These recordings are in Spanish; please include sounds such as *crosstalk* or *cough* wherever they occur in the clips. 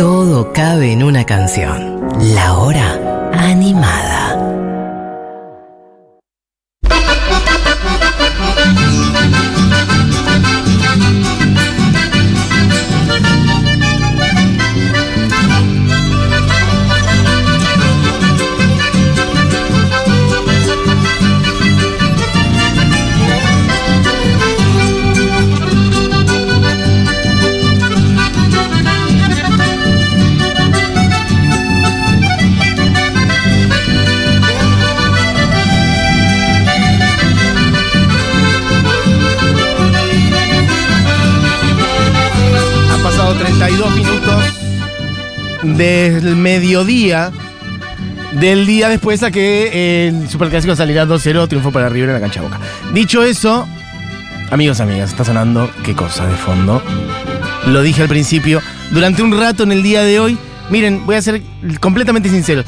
Todo cabe en una canción. La hora animada. Del mediodía del día después a que el Superclásico salirá 2-0, triunfo para River en la cancha Boca. Dicho eso, amigos, amigas, está sonando qué cosa de fondo. Lo dije al principio, durante un rato en el día de hoy, miren, voy a ser completamente sincero.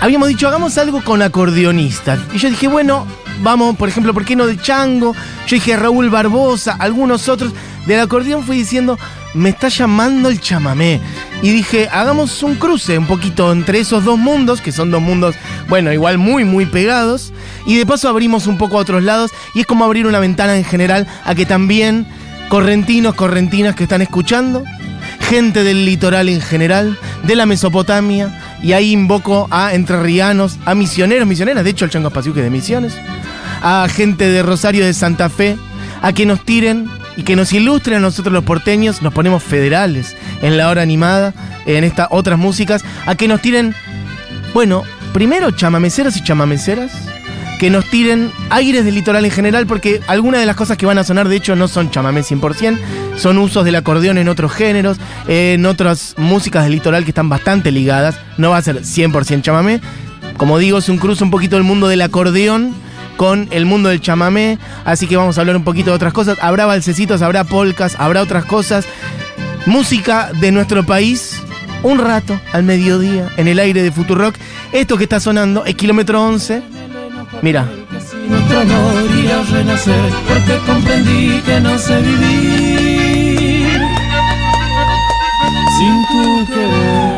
Habíamos dicho, hagamos algo con acordeonistas. Y yo dije, bueno, vamos, por ejemplo, ¿por qué no de Chango? Yo dije Raúl Barbosa, algunos otros. Del acordeón fui diciendo, me está llamando el chamamé. Y dije, hagamos un cruce un poquito entre esos dos mundos, que son dos mundos, bueno, igual muy, muy pegados. Y de paso abrimos un poco a otros lados. Y es como abrir una ventana en general a que también correntinos, correntinas que están escuchando, gente del litoral en general, de la Mesopotamia, y ahí invoco a entrerrianos, a misioneros, misioneras, de hecho el Chango Espacio que es de misiones, a gente de Rosario de Santa Fe, a que nos tiren y que nos ilustren a nosotros los porteños, nos ponemos federales en la hora animada, en estas otras músicas, a que nos tiren, bueno, primero chamameceros y chamameceras, que nos tiren aires del litoral en general, porque algunas de las cosas que van a sonar, de hecho, no son chamamé 100%, son usos del acordeón en otros géneros, en otras músicas del litoral que están bastante ligadas, no va a ser 100% chamamé. Como digo, es un cruce un poquito del mundo del acordeón con el mundo del chamamé, así que vamos a hablar un poquito de otras cosas. Habrá balsecitos, habrá polcas, habrá otras cosas. Música de nuestro país, un rato al mediodía, en el aire de Futurock. Esto que está sonando es kilómetro 11. Mira,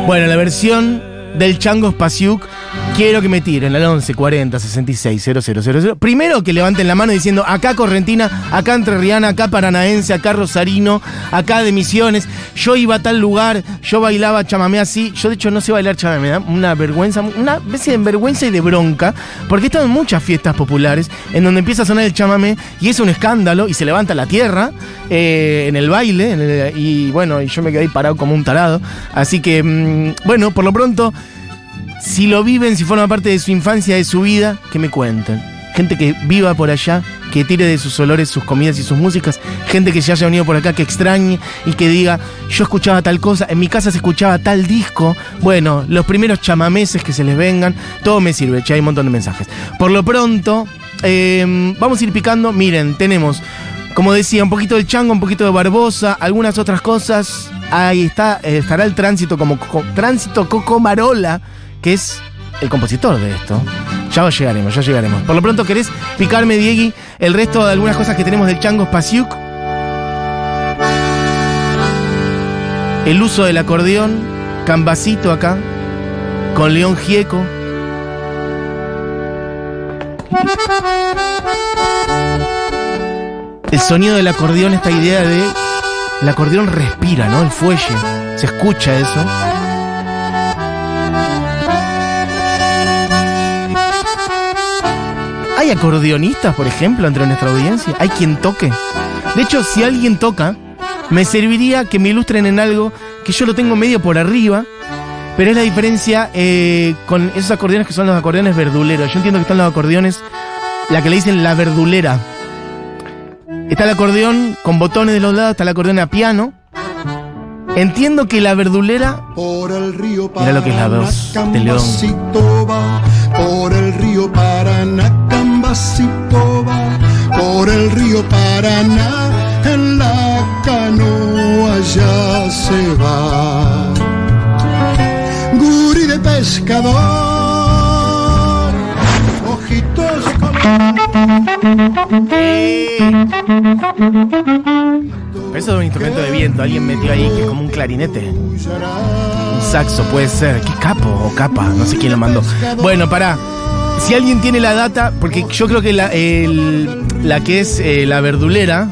bueno, la versión del Chango Spasiuk. Quiero que me tiren al 11 40 66 000. Primero que levanten la mano diciendo acá Correntina, acá Entrerriana, acá Paranaense, acá Rosarino, acá de Misiones. Yo iba a tal lugar, yo bailaba chamamé así. Yo de hecho no sé bailar chamamé, una vergüenza, una especie de vergüenza y de bronca, porque he estado en muchas fiestas populares en donde empieza a sonar el chamamé y es un escándalo y se levanta la tierra eh, en el baile y bueno, y yo me quedé ahí parado como un tarado. Así que, mm, bueno, por lo pronto si lo viven, si forma parte de su infancia, de su vida, que me cuenten. Gente que viva por allá, que tire de sus olores, sus comidas y sus músicas. Gente que se haya venido por acá, que extrañe y que diga, yo escuchaba tal cosa, en mi casa se escuchaba tal disco. Bueno, los primeros chamameses que se les vengan, todo me sirve, che, hay un montón de mensajes. Por lo pronto, eh, vamos a ir picando. Miren, tenemos, como decía, un poquito de chango, un poquito de barbosa, algunas otras cosas. Ahí está, eh, estará el tránsito como Co- tránsito Coco Marola, que es el compositor de esto. Ya llegaremos, ya llegaremos. Por lo pronto, ¿querés picarme, Diegui, el resto de algunas cosas que tenemos del Chango Spasiuk? El uso del acordeón, Cambacito acá, con León Gieco. El sonido del acordeón, esta idea de. El acordeón respira, ¿no? El fuelle. Se escucha eso. ¿Hay acordeonistas, por ejemplo, entre nuestra audiencia? ¿Hay quien toque? De hecho, si alguien toca, me serviría que me ilustren en algo que yo lo tengo medio por arriba, pero es la diferencia eh, con esos acordeones que son los acordeones verduleros. Yo entiendo que están los acordeones, la que le dicen la verdulera. Está el acordeón con botones de los lados, está el acordeón a piano. Entiendo que la verdulera Por el río Mira lo que es la voz de León. Cambacito va. Por el río Paraná, Por el río Paraná, en la canoa ya se va. Guri de pescador, ojitos eso es un instrumento de viento. Alguien metió ahí que es como un clarinete. Un saxo puede ser. ¿Qué capo o capa? No sé quién lo mandó. Bueno, pará. Si alguien tiene la data, porque yo creo que la, que es eh, la verdulera,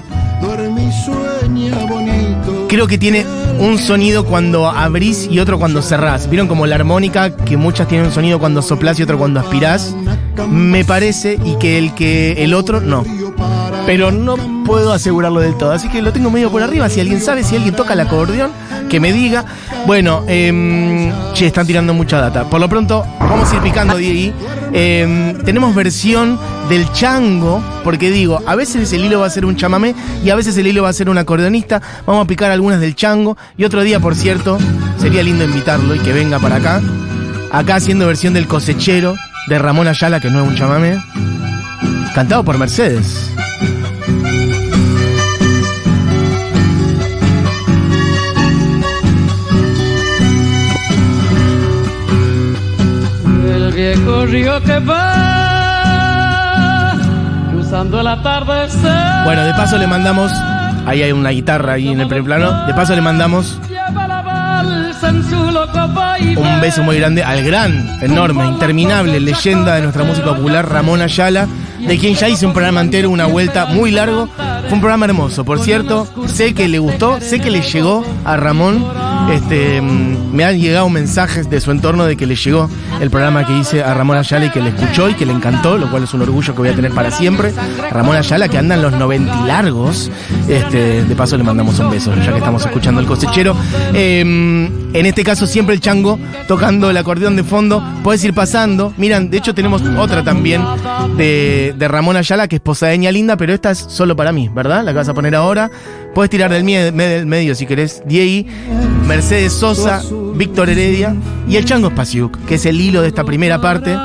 creo que tiene un sonido cuando abrís y otro cuando cerrás. ¿Vieron como la armónica, que muchas tienen un sonido cuando soplás y otro cuando aspirás? Me parece, y que el que el otro no. Pero no puedo asegurarlo del todo. Así que lo tengo medio por arriba. Si alguien sabe, si alguien toca el acordeón, que me diga. Bueno, che, están tirando mucha data. Por lo pronto, vamos a ir picando ahí. Em, tenemos versión del chango, porque digo, a veces el hilo va a ser un chamamé y a veces el hilo va a ser un acordeonista. Vamos a picar algunas del chango. Y otro día, por cierto, sería lindo invitarlo y que venga para acá. Acá haciendo versión del cosechero de Ramón Ayala, que no es un chamamé. Cantado por Mercedes. Viejo río que va cruzando el atardecer. Bueno, de paso le mandamos. Ahí hay una guitarra ahí en el primer plano. De paso le mandamos un beso muy grande al gran, enorme, interminable leyenda de nuestra música popular, Ramón Ayala, de quien ya hice un programa entero, una vuelta muy largo. Fue un programa hermoso, por cierto. Sé que le gustó, sé que le llegó a Ramón. Este, mm, me han llegado mensajes de su entorno de que le llegó el programa que hice a Ramón Ayala y que le escuchó y que le encantó, lo cual es un orgullo que voy a tener para siempre. Ramón Ayala, que anda en los 90 y largos. Este, de paso le mandamos un beso, ya que estamos escuchando el cosechero. Eh, en este caso, siempre el chango tocando el acordeón de fondo. Puedes ir pasando. Miran, de hecho, tenemos otra también de, de Ramón Ayala, que es Posadeña Linda, pero esta es solo para mí, ¿verdad? La que vas a poner ahora. Puedes tirar del, medio si querés. Diego, Mercedes Sosa, Víctor Heredia y el chango Spasiuk, que es el hilo de esta primera parte.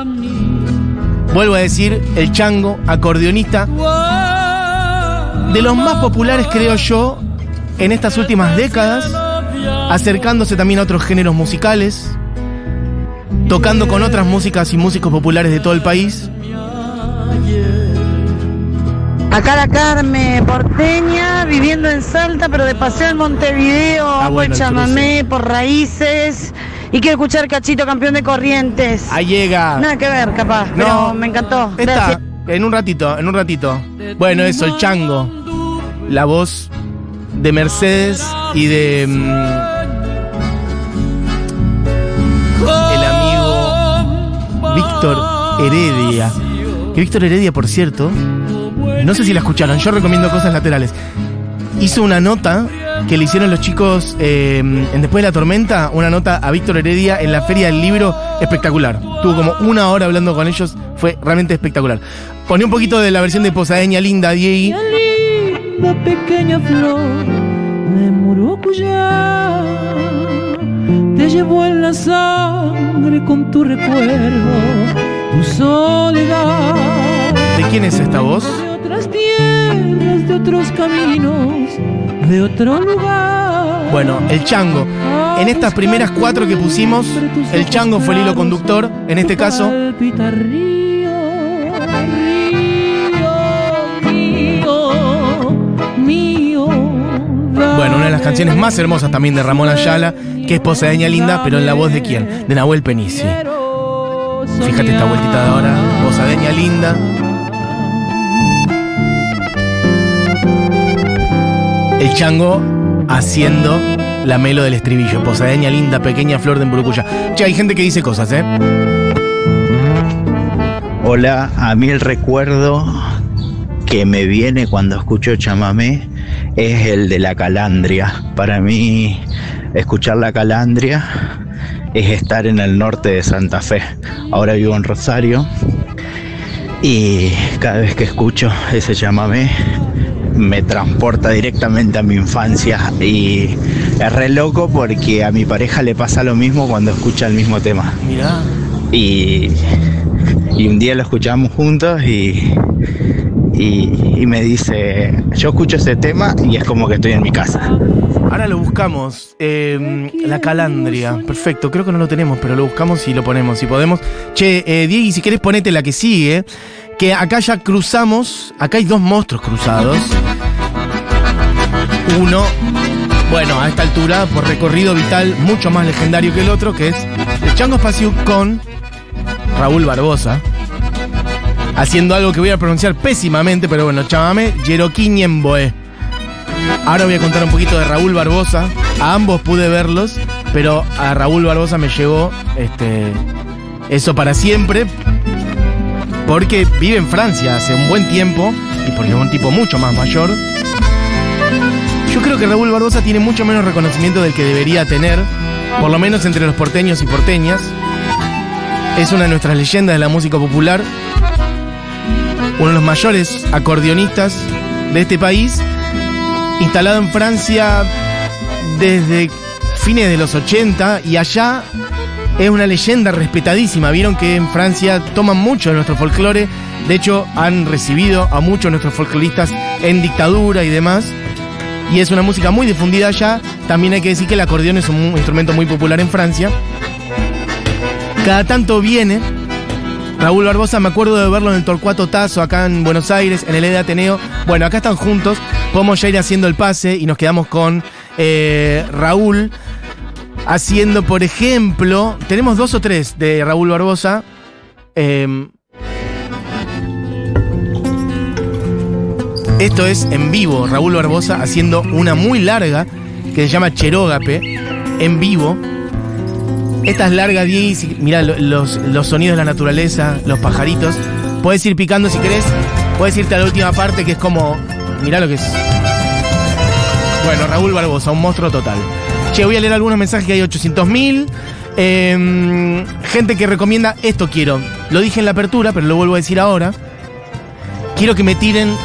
Vuelvo a decir, el chango, acordeonista, de los más populares, creo yo, en estas últimas décadas, acercándose también a otros géneros musicales, tocando con otras músicas y músicos populares de todo el país. Acá la Carme, porteña, viviendo en Salta, pero de paseo en Montevideo, Ah, hago bueno, el chamamé por raíces y quiero escuchar Cachito, campeón de corrientes. Ahí llega. Nada que ver, capaz, pero me encantó. Está, Gracias. en un ratito, en un ratito. Bueno, eso, el chango. La voz de Mercedes y de. Víctor Heredia. Que Víctor Heredia, por cierto, no sé si la escucharon, yo recomiendo cosas laterales. Hizo una nota que le hicieron los chicos eh, en Después de la Tormenta, una nota a Víctor Heredia en la Feria del Libro, espectacular. Tuvo como una hora hablando con ellos, fue realmente espectacular. Poné un poquito de la versión de Posadeña Linda, Diego. linda pequeña flor de Llevo en la sangre con tu recuerdo, tu soledad. ¿De quién es esta voz? De otras tierras, de otros caminos, de otro lugar. Bueno, el chango. En estas primeras cuatro que pusimos, el chango fue el hilo conductor. En este caso, bueno, una de las canciones más hermosas también de Ramón Ayala, que es Posadeña Linda, pero en la voz de quién? De Nahuel Penici. Fíjate esta vueltita de ahora, Posadeña Linda. El chango haciendo la melo del estribillo. Posadeña linda, pequeña flor de Emburucuya. Che, hay gente que dice cosas, ¿eh? Hola, a mí el recuerdo que me viene cuando escucho chamamé es el de la calandria. Para mí, escuchar la calandria es estar en el norte de Santa Fe. Ahora vivo en Rosario y cada vez que escucho ese chamamé me transporta directamente a mi infancia y es re loco porque a mi pareja le pasa lo mismo cuando escucha el mismo tema. Mirá. Y, y un día lo escuchamos juntos y, y, me dice, yo escucho ese tema y es como que estoy en mi casa. Ahora lo buscamos. eh, la calandria. Perfecto, creo que no lo tenemos, pero lo buscamos y lo ponemos si podemos. Che, eh, si querés ponete la que sigue. Que acá ya cruzamos. Acá hay dos monstruos cruzados. uno, bueno, a esta altura, por recorrido vital mucho más legendario que el otro, que es el Chango Espacio con Raúl Barbosa. Haciendo algo que voy a pronunciar pésimamente, pero bueno, chamame, Yeroquiñemboe. Ahora voy a contar un poquito de Raúl Barbosa. A ambos pude verlos, pero a Raúl Barbosa me llegó este, eso para siempre. Porque vive en Francia hace un buen tiempo y porque es un tipo mucho más mayor. Yo creo que Raúl Barbosa tiene mucho menos reconocimiento del que debería tener, por lo menos entre los porteños y porteñas. Es una de nuestras leyendas de la música popular, uno de los mayores acordeonistas de este país, instalado en Francia desde fines de los 80 y allá es una leyenda respetadísima. Vieron que en Francia toman mucho de nuestro folclore, de hecho han recibido a muchos de nuestros folcloristas en dictadura y demás. Y es una música muy difundida allá. También hay que decir que el acordeón es un instrumento muy popular en Francia. Cada tanto viene Raúl Barbosa, me acuerdo de verlo en el Torcuato Tazo acá en Buenos Aires, en el E de Ateneo. Bueno, acá están juntos, podemos ya ir haciendo el pase y nos quedamos con eh, Raúl haciendo, por ejemplo, tenemos dos o tres de Raúl Barbosa. Eh, esto es en vivo, Raúl Barbosa haciendo una muy larga que se llama Cherógape, en vivo. Estas largas, Diez, mirá lo- los, los sonidos de la naturaleza, los pajaritos. Puedes ir picando si querés. Puedes irte a la última parte que es como. Mirá lo que es. Bueno, Raúl Barbosa, un monstruo total. Che, voy a leer algunos mensajes que hay 800.000. Eh, gente que recomienda esto quiero. Lo dije en la apertura, pero lo vuelvo a decir ahora. Quiero que me tiren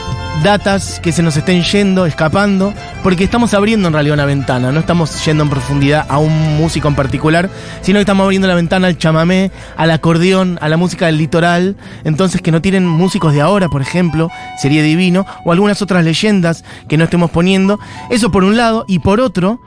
datas que se nos estén yendo, escapando, porque estamos abriendo en realidad una ventana, no estamos yendo en profundidad a un músico en particular, sino que estamos abriendo la ventana al chamamé, al acordeón, a la música del litoral, entonces que no tienen músicos de ahora, por ejemplo, sería divino, o algunas otras leyendas que no estemos poniendo, eso por un lado, y por otro,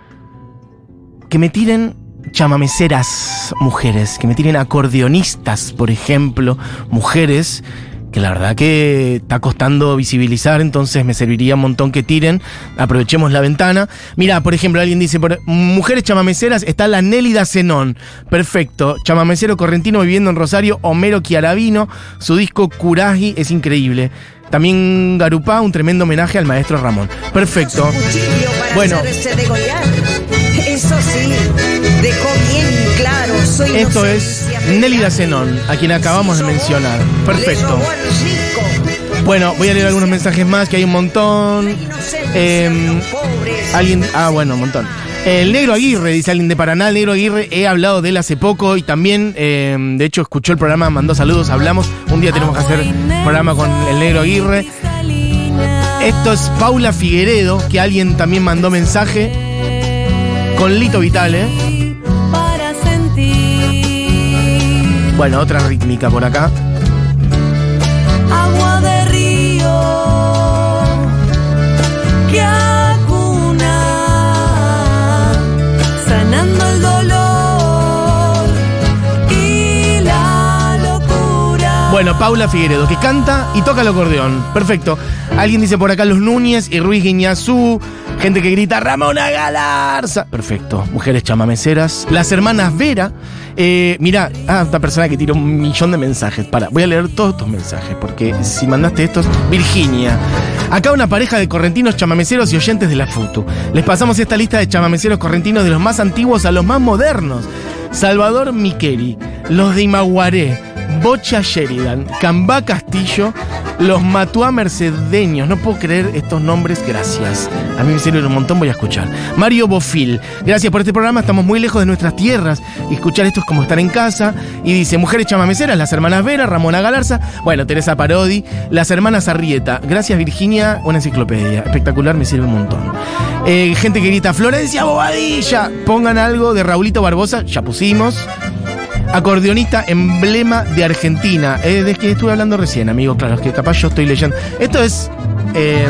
que me tiren chamameceras mujeres, que me tiren acordeonistas, por ejemplo, mujeres, que la verdad que está costando visibilizar, entonces me serviría un montón que tiren, aprovechemos la ventana. Mira, por ejemplo, alguien dice, por, mujeres chamameceras, está la Nélida Zenón, perfecto, chamamecero correntino viviendo en Rosario, Homero Chiaravino, su disco Curaji es increíble. También Garupá, un tremendo homenaje al maestro Ramón. Perfecto. Bueno. degollar. Eso sí, dejó bien claro, soy Esto es Nélida. Zenón, a quien acabamos de mencionar. Perfecto. Bueno, voy a leer algunos mensajes más, que hay un montón. Eh, alguien. Ah, bueno, un montón. El negro Aguirre, dice alguien de Paraná. El negro Aguirre, he hablado de él hace poco y también, eh, de hecho, escuchó el programa, mandó saludos, hablamos. Un día tenemos que hacer programa con el negro Aguirre. Esto es Paula Figueredo, que alguien también mandó mensaje. Con Lito Vitale. Bueno, otra rítmica por acá. agua de río que acuna sanando el dolor y la locura Bueno, Paula Figueredo, que canta y toca el acordeón. Perfecto. Alguien dice por acá Los Núñez y Ruiz Guiñazú. Gente que grita Ramona Galarza. Perfecto. Mujeres chamameceras. Las hermanas Vera. Eh, mira, ah, esta persona que tira un millón de mensajes. Para, voy a leer todos estos mensajes, porque si mandaste estos, Virginia. Acá una pareja de correntinos chamameceros y oyentes de la FUTU. Les pasamos esta lista de chamameceros correntinos de los más antiguos a los más modernos. Salvador Miqueri, los de Imaguaré, Bocha Sheridan, Cambá Castillo, los Matuá Mercedeños. No puedo creer estos nombres, gracias. A mí me sirven un montón, voy a escuchar. Mario Bofil, gracias por este programa, estamos muy lejos de nuestras tierras escuchar esto es como estar en casa. Y dice, mujeres chamameceras, las hermanas Vera, Ramona Galarza, bueno, Teresa Parodi, las hermanas Arrieta. Gracias Virginia, una enciclopedia. Espectacular, me sirve un montón. Eh, gente que grita, Florencia Bobadilla, pongan algo de Raulito Barbosa, ya pusimos. Acordeonista emblema de Argentina. Es de que estuve hablando recién, amigo. Claro, es que capaz yo estoy leyendo. Esto es eh,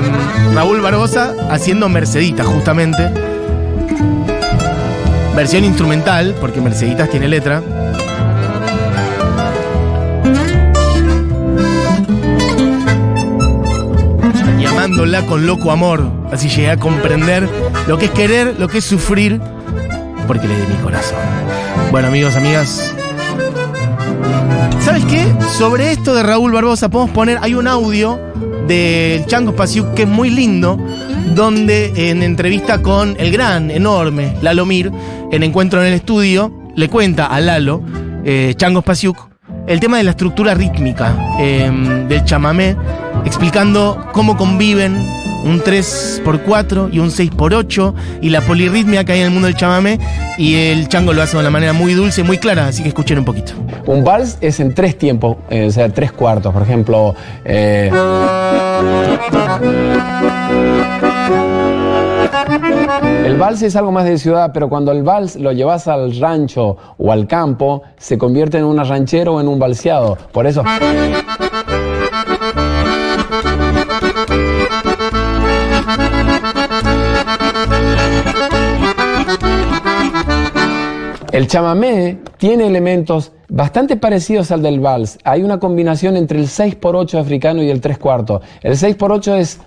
Raúl Barbosa haciendo Merceditas, justamente. Versión instrumental, porque Merceditas tiene letra. amándola con loco amor. Así llegué a comprender lo que es querer, lo que es sufrir, porque le di mi corazón. Bueno, amigos, amigas. ¿Sabes qué? Sobre esto de Raúl Barbosa podemos poner, hay un audio del Chango Spasiuk que es muy lindo, donde en entrevista con el gran, enorme Lalo Mir, en Encuentro en el Estudio, le cuenta a Lalo, eh, Chango Spasiuk, el tema de la estructura rítmica eh, del chamamé, explicando cómo conviven un 3x4 y un 6x8 y la polirritmia que hay en el mundo del chamamé y el chango lo hace de una manera muy dulce, muy clara, así que escuchen un poquito. Un vals es en tres tiempos, eh, o sea, tres cuartos. Por ejemplo, eh, el vals es algo más de ciudad, pero cuando el vals lo llevas al rancho o al campo, se convierte en una ranchero o en un balseado. Por eso. El chamamé tiene elementos bastante parecidos al del vals. Hay una combinación entre el 6x8 africano y el 3 cuartos. El 6x8 es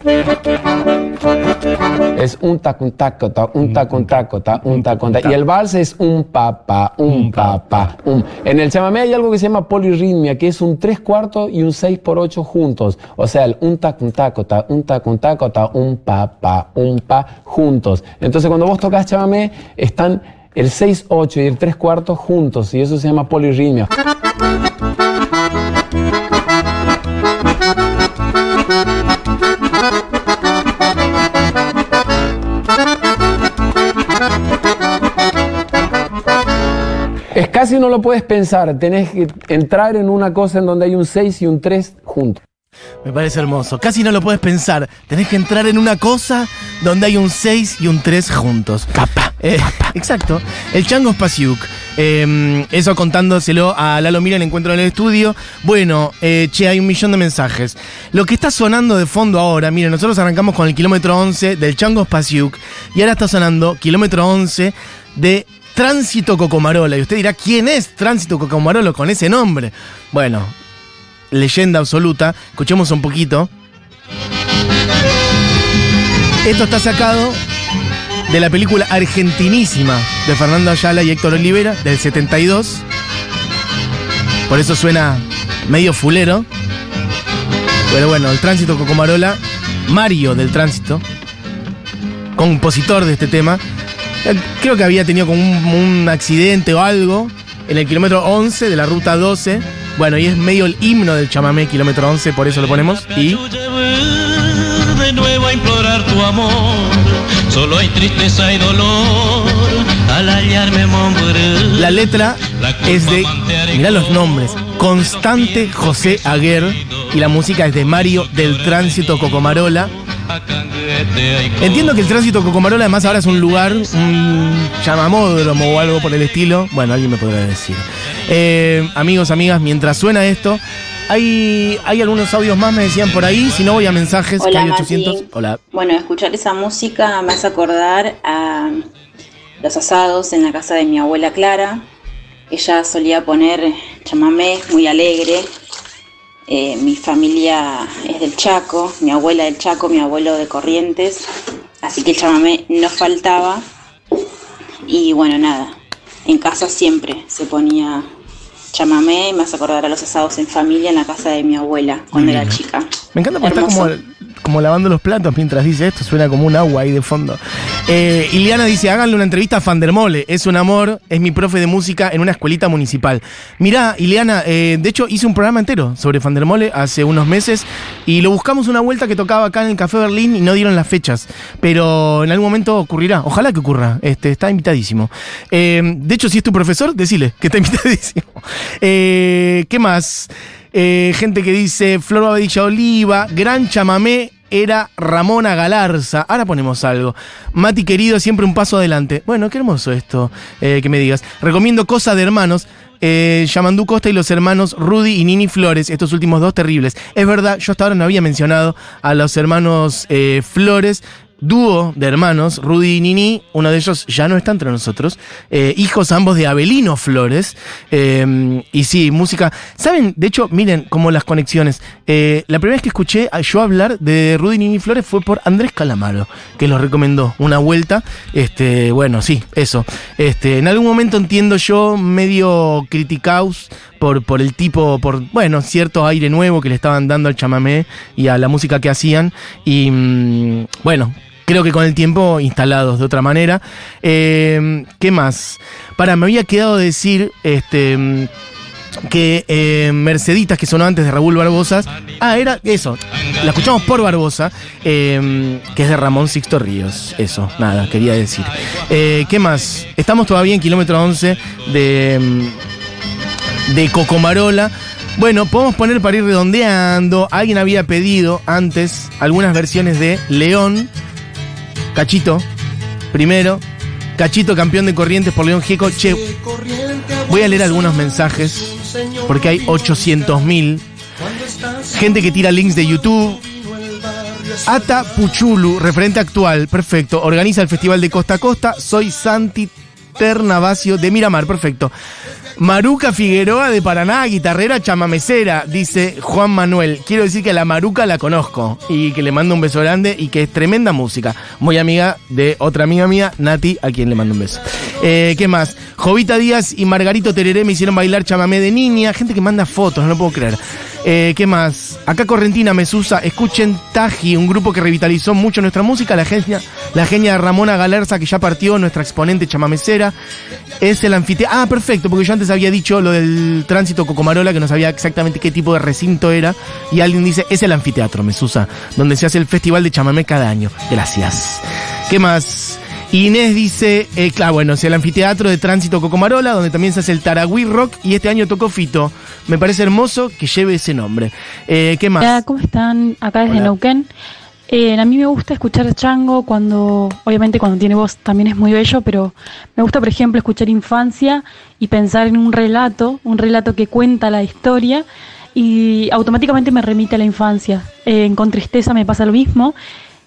es un tac un taco ta un tac un taco ta un tac un tac. y el vals es un pa pa un pa pa un. En el chamamé hay algo que se llama polirritmia que es un 3 cuartos y un 6 por 8 juntos, o sea, el un tac un taco ta un tac un taco ta un pa pa un pa juntos. Entonces cuando vos tocas chamamé están el 6 8 y el 3 cuartos juntos y eso se llama polirritmia. Es casi no lo puedes pensar, tenés que entrar en una cosa en donde hay un 6 y un 3 juntos. Me parece hermoso. Casi no lo puedes pensar. Tenés que entrar en una cosa donde hay un 6 y un 3 juntos. Papá. Exacto. El Chango Spasiuk. Eh, eso contándoselo a Lalo Mira en el encuentro en el estudio. Bueno, eh, che, hay un millón de mensajes. Lo que está sonando de fondo ahora, miren, nosotros arrancamos con el kilómetro 11 del Chango Spasiuk y ahora está sonando kilómetro 11 de Tránsito Cocomarola. Y usted dirá, ¿quién es Tránsito Cocomarola con ese nombre? Bueno, leyenda absoluta. Escuchemos un poquito. Esto está sacado de la película argentinísima de Fernando Ayala y Héctor Olivera del 72. Por eso suena medio fulero. Pero bueno, el tránsito Cocomarola, Mario del tránsito, compositor de este tema, eh, creo que había tenido como un, un accidente o algo en el kilómetro 11 de la ruta 12. Bueno, y es medio el himno del chamamé, kilómetro 11, por eso lo ponemos. Y de nuevo a implorar tu amor. Solo hay tristeza y dolor al hallarme morir. la letra es de, mirá los nombres, Constante José Aguer y la música es de Mario del Tránsito Cocomarola. Entiendo que el Tránsito Cocomarola además ahora es un lugar, un llamamódromo o algo por el estilo. Bueno, alguien me podrá decir. Eh, amigos, amigas, mientras suena esto, hay, hay algunos audios más, me decían por ahí. Si no, voy a mensajes, que Hola, hay Mati. 800. Hola. Bueno, escuchar esa música me hace acordar a los asados en la casa de mi abuela Clara. Ella solía poner chamamé muy alegre. Eh, mi familia es del Chaco, mi abuela del Chaco, mi abuelo de Corrientes. Así que el chamamé no faltaba. Y bueno, nada, en casa siempre se ponía chamamé. Me hace acordar a los asados en familia en la casa de mi abuela cuando era chica. Me encanta porque está como. Como lavando los platos mientras dice esto, suena como un agua ahí de fondo. Eh, dice, háganle una entrevista a Fandermole, es un amor, es mi profe de música en una escuelita municipal. Mirá, Iliana, eh, de hecho hice un programa entero sobre Fandermole hace unos meses y lo buscamos una vuelta que tocaba acá en el Café Berlín y no dieron las fechas, pero en algún momento ocurrirá, ojalá que ocurra, este, está invitadísimo. Eh, de hecho, si es tu profesor, decile que está *laughs* invitadísimo. Eh, ¿Qué más? Eh, gente que dice Flor Babadilla Oliva, Gran Chamamé era Ramona Galarza. Ahora ponemos algo. Mati querido, siempre un paso adelante. Bueno, qué hermoso esto eh, que me digas. Recomiendo Cosa de Hermanos. Eh, Yamandú Costa y los hermanos Rudy y Nini Flores, estos últimos dos terribles. Es verdad, yo hasta ahora no había mencionado a los hermanos eh, Flores. Dúo de hermanos, Rudy y Nini, uno de ellos ya no está entre nosotros, eh, hijos ambos de Abelino Flores, eh, y sí, música, ¿saben? De hecho, miren como las conexiones, Eh, la primera vez que escuché a yo hablar de Rudy y Nini Flores fue por Andrés Calamaro, que los recomendó una vuelta, este, bueno, sí, eso, este, en algún momento entiendo yo medio criticaus por, por el tipo, por, bueno, cierto aire nuevo que le estaban dando al chamamé y a la música que hacían. Y mm, bueno, creo que con el tiempo instalados de otra manera. Eh, ¿Qué más? Para, me había quedado decir, este. Que eh, Merceditas, que sonó antes de Raúl Barbosa. Ah, era eso. La escuchamos por Barbosa, eh, que es de Ramón Sixto Ríos. Eso, nada, quería decir. ¿Qué más? Estamos todavía en kilómetro 11 de. de Cocomarola. Bueno, podemos poner para ir redondeando. Alguien había pedido antes algunas versiones de León. Cachito, primero. Cachito, campeón de corrientes por León Gieco. Che, voy a leer algunos mensajes porque hay 800.000. Gente que tira links de YouTube. Ata Puchulu, referente actual, perfecto. Organiza el Festival de Costa a Costa. Soy Santi Ternavasio de Miramar, perfecto. Maruca Figueroa de Paraná, guitarrera chamamecera, dice Juan Manuel. Quiero decir que a la Maruca la conozco y que le mando un beso grande y que es tremenda música. Muy amiga de otra amiga mía, Nati, a quien le mando un beso. Eh, ¿Qué más? Jovita Díaz y Margarito Tereré me hicieron bailar chamamé de niña. Gente que manda fotos, no lo puedo creer. Eh, ¿Qué más? Acá Correntina Mesusa, escuchen Taji, un grupo que revitalizó mucho nuestra música, la genia, la genia Ramona Galerza, que ya partió, nuestra exponente chamamecera. Es el anfiteatro. Ah, perfecto, porque yo antes había dicho lo del tránsito Cocomarola, que no sabía exactamente qué tipo de recinto era. Y alguien dice, es el anfiteatro, Mesusa, donde se hace el festival de chamamé cada año. Gracias. ¿Qué más? Inés dice, eh, claro, bueno, es el anfiteatro de tránsito Cocomarola, donde también se hace el Taragüí Rock, y este año tocó Fito. Me parece hermoso que lleve ese nombre. Eh, ¿Qué más? Hola, ¿cómo están? Acá desde Hola. Neuquén. Eh, a mí me gusta escuchar Chango cuando, obviamente cuando tiene voz también es muy bello, pero me gusta, por ejemplo, escuchar Infancia y pensar en un relato, un relato que cuenta la historia y automáticamente me remite a la infancia. Eh, con Tristeza me pasa lo mismo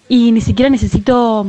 y ni siquiera necesito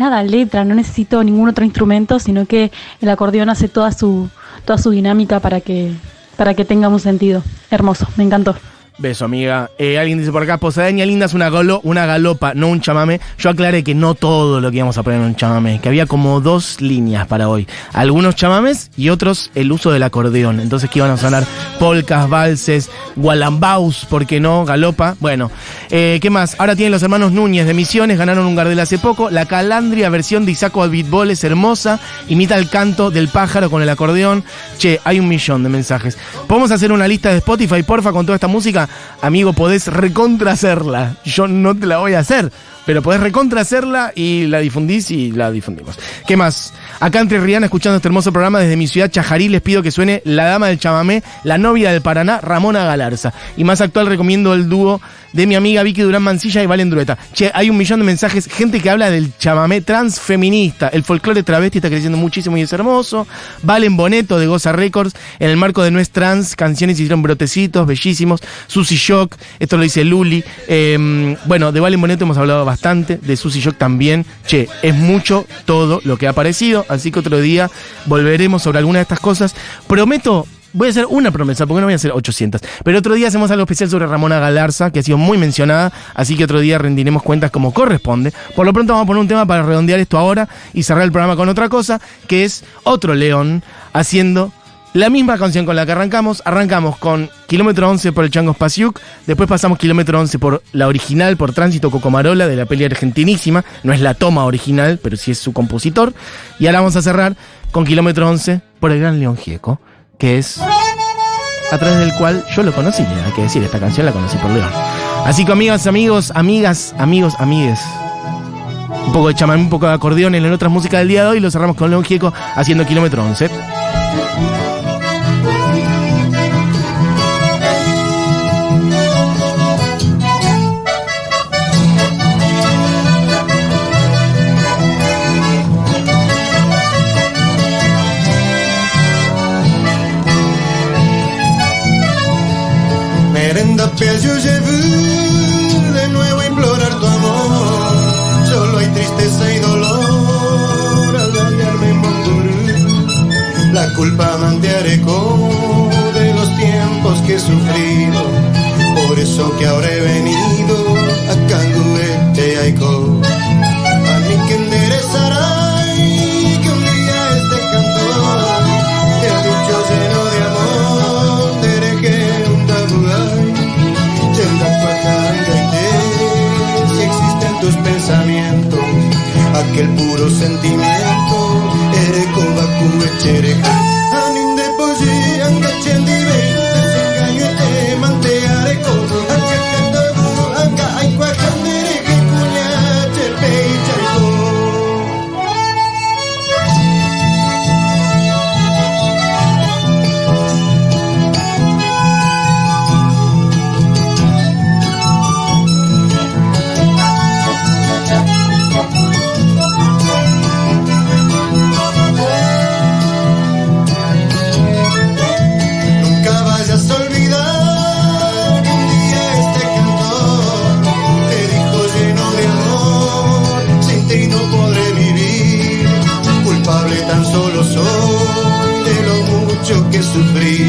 nada, letra, no necesito ningún otro instrumento, sino que el acordeón hace toda su, toda su dinámica para que, para que tenga un sentido. Hermoso, me encantó. Beso, amiga. Eh, alguien dice por acá, Posadeña linda es una, galo- una galopa, no un chamamé. Yo aclaré que no todo lo que íbamos a poner en un chamamé, que había como dos líneas para hoy. Algunos chamames y otros el uso del acordeón. Entonces que iban a sonar polcas, valses, gualambaus, ¿por qué no? Galopa. Bueno, eh, ¿qué más? Ahora tienen los hermanos Núñez de Misiones, ganaron un Gardel hace poco. La Calandria versión de Isaco Beatball es hermosa, imita el canto del pájaro con el acordeón. Che, hay un millón de mensajes. ¿Podemos hacer una lista de Spotify, porfa, con toda esta música? Amigo, podés recontra hacerla. Yo no te la voy a hacer, pero podés recontra hacerla y la difundís y la difundimos. ¿Qué más? Acá entre Rihanna escuchando este hermoso programa desde mi ciudad Chajarí les pido que suene La Dama del Chamamé, la novia del Paraná, Ramona Galarza. Y más actual recomiendo el dúo de mi amiga Vicky Durán Mancilla y Valen Drueta. Che, hay un millón de mensajes, gente que habla del chamamé transfeminista. El folclore travesti está creciendo muchísimo y es hermoso. Valen Boneto de Goza Records, en el marco de No Trans, canciones hicieron brotecitos, bellísimos. Susy Shock, esto lo dice Luli. Eh, bueno, de Valen Boneto hemos hablado bastante, de Susy Shock también. Che, es mucho todo lo que ha aparecido, así que otro día volveremos sobre alguna de estas cosas. Prometo Voy a hacer una promesa, porque no voy a hacer 800. Pero otro día hacemos algo especial sobre Ramona Galarza, que ha sido muy mencionada, así que otro día rendiremos cuentas como corresponde. Por lo pronto vamos a poner un tema para redondear esto ahora y cerrar el programa con otra cosa, que es otro león haciendo la misma canción con la que arrancamos. Arrancamos con Kilómetro 11 por el Chango Spasiuk, después pasamos Kilómetro 11 por la original, por Tránsito Cocomarola, de la peli argentinísima. No es la toma original, pero sí es su compositor. Y ahora vamos a cerrar con Kilómetro 11 por el Gran León Gieco que es a través del cual yo lo conocí, hay que decir, esta canción la conocí por León. Así que amigas, amigos, amigas, amigos, amigues. Un poco de chamamé, un poco de acordeón en otras músicas del día de hoy, lo cerramos con León Gieco haciendo kilómetro 11. piel yo de nuevo a implorar tu amor. Solo hay tristeza y dolor al hallarme en La culpa sentimientos sufrir.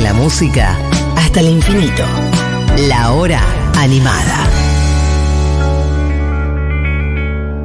la música hasta el infinito. La hora animada.